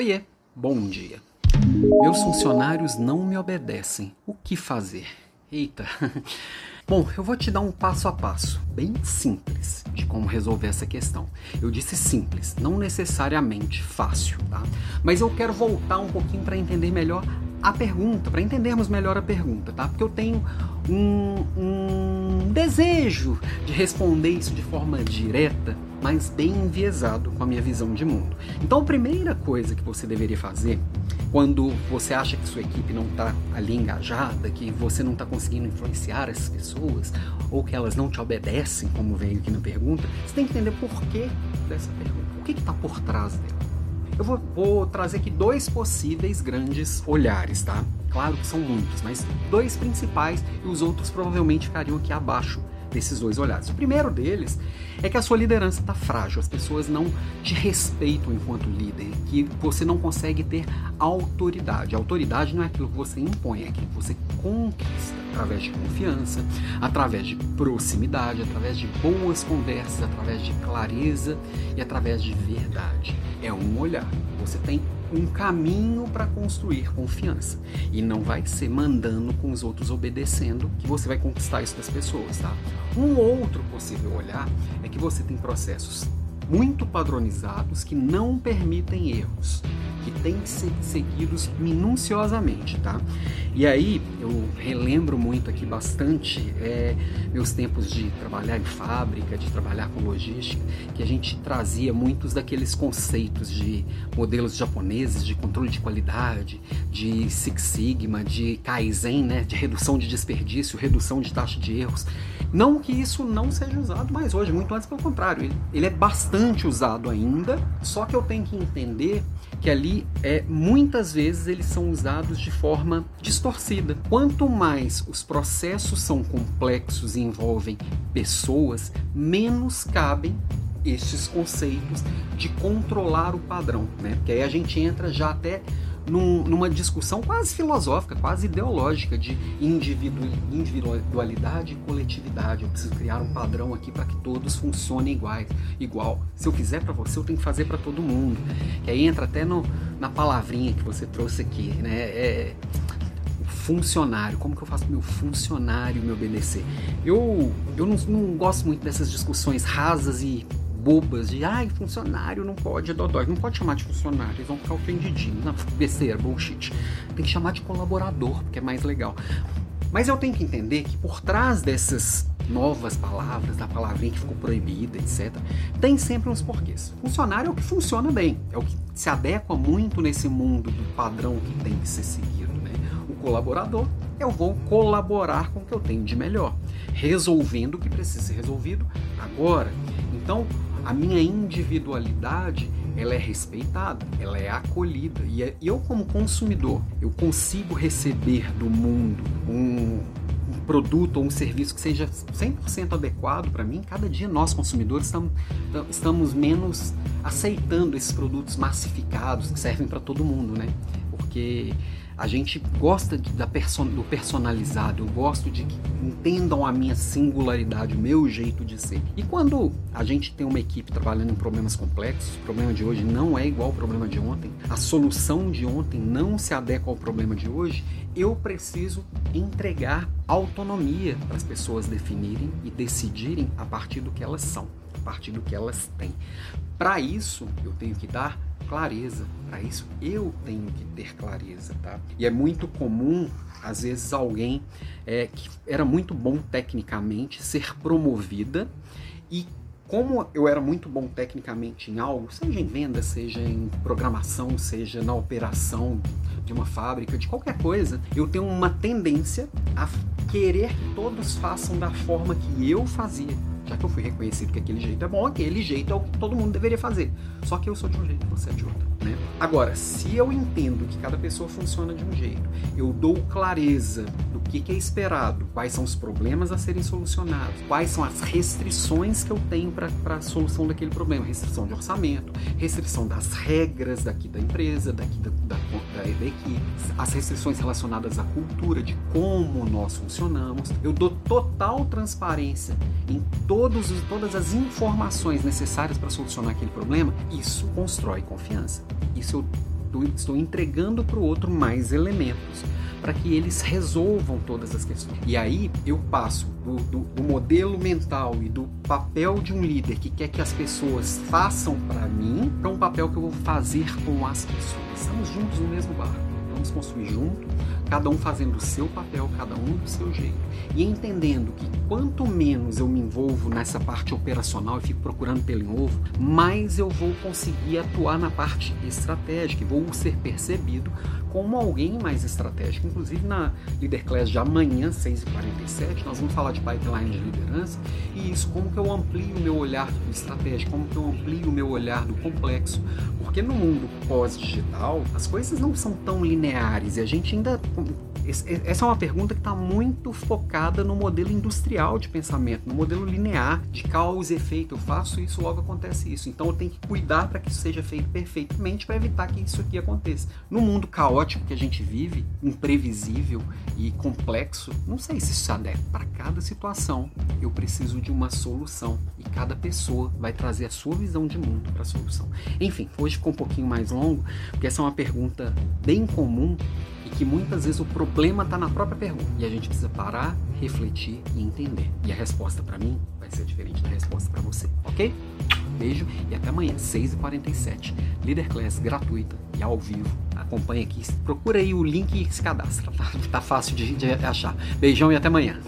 Oiê, bom dia. Meus funcionários não me obedecem. O que fazer? Eita. Bom, eu vou te dar um passo a passo, bem simples, de como resolver essa questão. Eu disse simples, não necessariamente fácil, tá? Mas eu quero voltar um pouquinho para entender melhor a pergunta, para entendermos melhor a pergunta, tá? Porque eu tenho um, um desejo de responder isso de forma direta mas bem enviesado com a minha visão de mundo. Então, a primeira coisa que você deveria fazer quando você acha que sua equipe não está ali engajada, que você não está conseguindo influenciar essas pessoas, ou que elas não te obedecem, como veio aqui na pergunta, você tem que entender por que dessa pergunta. O que está por trás dela? Eu vou, vou trazer aqui dois possíveis grandes olhares, tá? Claro que são muitos, mas dois principais e os outros provavelmente ficariam aqui abaixo desses dois olhares. O primeiro deles é que a sua liderança está frágil, as pessoas não te respeitam enquanto líder, que você não consegue ter autoridade. Autoridade não é aquilo que você impõe, é aquilo que você conquista através de confiança, através de proximidade, através de boas conversas, através de clareza e através de verdade. É um olhar. Você tem um caminho para construir confiança. E não vai ser mandando com os outros obedecendo que você vai conquistar isso das pessoas, tá? Um outro possível olhar é que você tem processos muito padronizados que não permitem erros que têm que ser seguidos minuciosamente, tá? E aí eu relembro muito aqui bastante é, meus tempos de trabalhar em fábrica, de trabalhar com logística, que a gente trazia muitos daqueles conceitos de modelos japoneses de controle de qualidade, de Six Sigma, de Kaizen, né, de redução de desperdício, redução de taxa de erros. Não que isso não seja usado mais hoje, muito antes pelo contrário, ele, ele é bastante usado ainda, só que eu tenho que entender que ali é muitas vezes eles são usados de forma distorcida. Quanto mais os processos são complexos e envolvem pessoas, menos cabem estes conceitos de controlar o padrão, né? Porque aí a gente entra já até num, numa discussão quase filosófica, quase ideológica de individu, individualidade e coletividade. Eu preciso criar um padrão aqui para que todos funcionem iguais, igual. Se eu fizer para você, eu tenho que fazer para todo mundo. Que aí entra até no, na palavrinha que você trouxe aqui, né? É, funcionário, como que eu faço meu funcionário me obedecer? Eu, eu não, não gosto muito dessas discussões rasas e bobas de ai, funcionário não pode, dodói. Não pode chamar de funcionário, eles vão ficar ofendidinhos. Não, besteira, bullshit. Tem que chamar de colaborador, porque é mais legal. Mas eu tenho que entender que por trás dessas novas palavras, da palavrinha que ficou proibida, etc., tem sempre uns porquês. Funcionário é o que funciona bem, é o que se adequa muito nesse mundo do padrão que tem que ser seguido. Né? O colaborador, eu vou colaborar com o que eu tenho de melhor, resolvendo o que precisa ser resolvido agora. Então, a minha individualidade ela é respeitada, ela é acolhida. E é, eu, como consumidor, eu consigo receber do mundo um, um produto ou um serviço que seja 100% adequado para mim. Cada dia nós, consumidores, estamos, estamos menos aceitando esses produtos massificados que servem para todo mundo, né? Porque a gente gosta de, da person, do personalizado, eu gosto de que entendam a minha singularidade, o meu jeito de ser. E quando a gente tem uma equipe trabalhando em problemas complexos, o problema de hoje não é igual ao problema de ontem, a solução de ontem não se adequa ao problema de hoje, eu preciso entregar autonomia para as pessoas definirem e decidirem a partir do que elas são, a partir do que elas têm. Para isso, eu tenho que dar clareza. Para isso, eu tenho que ter clareza, tá? E é muito comum, às vezes, alguém é, que era muito bom tecnicamente ser promovida e como eu era muito bom tecnicamente em algo, seja em venda, seja em programação, seja na operação de uma fábrica, de qualquer coisa, eu tenho uma tendência a querer que todos façam da forma que eu fazia já que eu fui reconhecido que aquele jeito é bom, aquele jeito é o que todo mundo deveria fazer. Só que eu sou de um jeito, você é de outro. Né? Agora, se eu entendo que cada pessoa funciona de um jeito, eu dou clareza do que, que é esperado, quais são os problemas a serem solucionados, quais são as restrições que eu tenho para a solução daquele problema, restrição de orçamento, restrição das regras daqui da empresa, daqui da, da, da, da equipe, as restrições relacionadas à cultura, de como nós funcionamos. Eu dou total transparência em todos, todas as informações necessárias para solucionar aquele problema. Isso constrói confiança. Isso eu estou entregando para o outro mais elementos para que eles resolvam todas as questões. E aí eu passo do, do, do, modelo mental e do papel de um líder que quer que as pessoas façam para mim para um papel que eu vou fazer com as pessoas. Estamos juntos no mesmo barco, vamos construir junto cada um fazendo o seu papel, cada um do seu jeito. E entendendo que quanto menos eu me envolvo nessa parte operacional e fico procurando pelo em ovo, mais eu vou conseguir atuar na parte estratégica e vou ser percebido como alguém mais estratégico. Inclusive na Leader Class de amanhã, 6h47, nós vamos falar de pipeline de liderança e isso, como que eu amplio o meu olhar do estratégico, como que eu amplio o meu olhar do complexo. Porque no mundo pós-digital, as coisas não são tão lineares e a gente ainda essa é uma pergunta que está muito focada no modelo industrial de pensamento, no modelo linear de causa e efeito. Eu faço isso, logo acontece isso. Então eu tenho que cuidar para que isso seja feito perfeitamente para evitar que isso aqui aconteça. No mundo caótico que a gente vive, imprevisível e complexo, não sei se isso adere para cada situação. Eu preciso de uma solução e cada pessoa vai trazer a sua visão de mundo para a solução. Enfim, hoje ficou um pouquinho mais longo, porque essa é uma pergunta bem comum e que muitas vezes o problema está na própria pergunta. E a gente precisa parar, refletir e entender. E a resposta para mim vai ser diferente da resposta para você, ok? Beijo e até amanhã, 6h47. Leader Class gratuita e ao vivo. Acompanhe aqui, procura aí o link e se cadastra. Tá, tá fácil de, de achar. Beijão e até amanhã.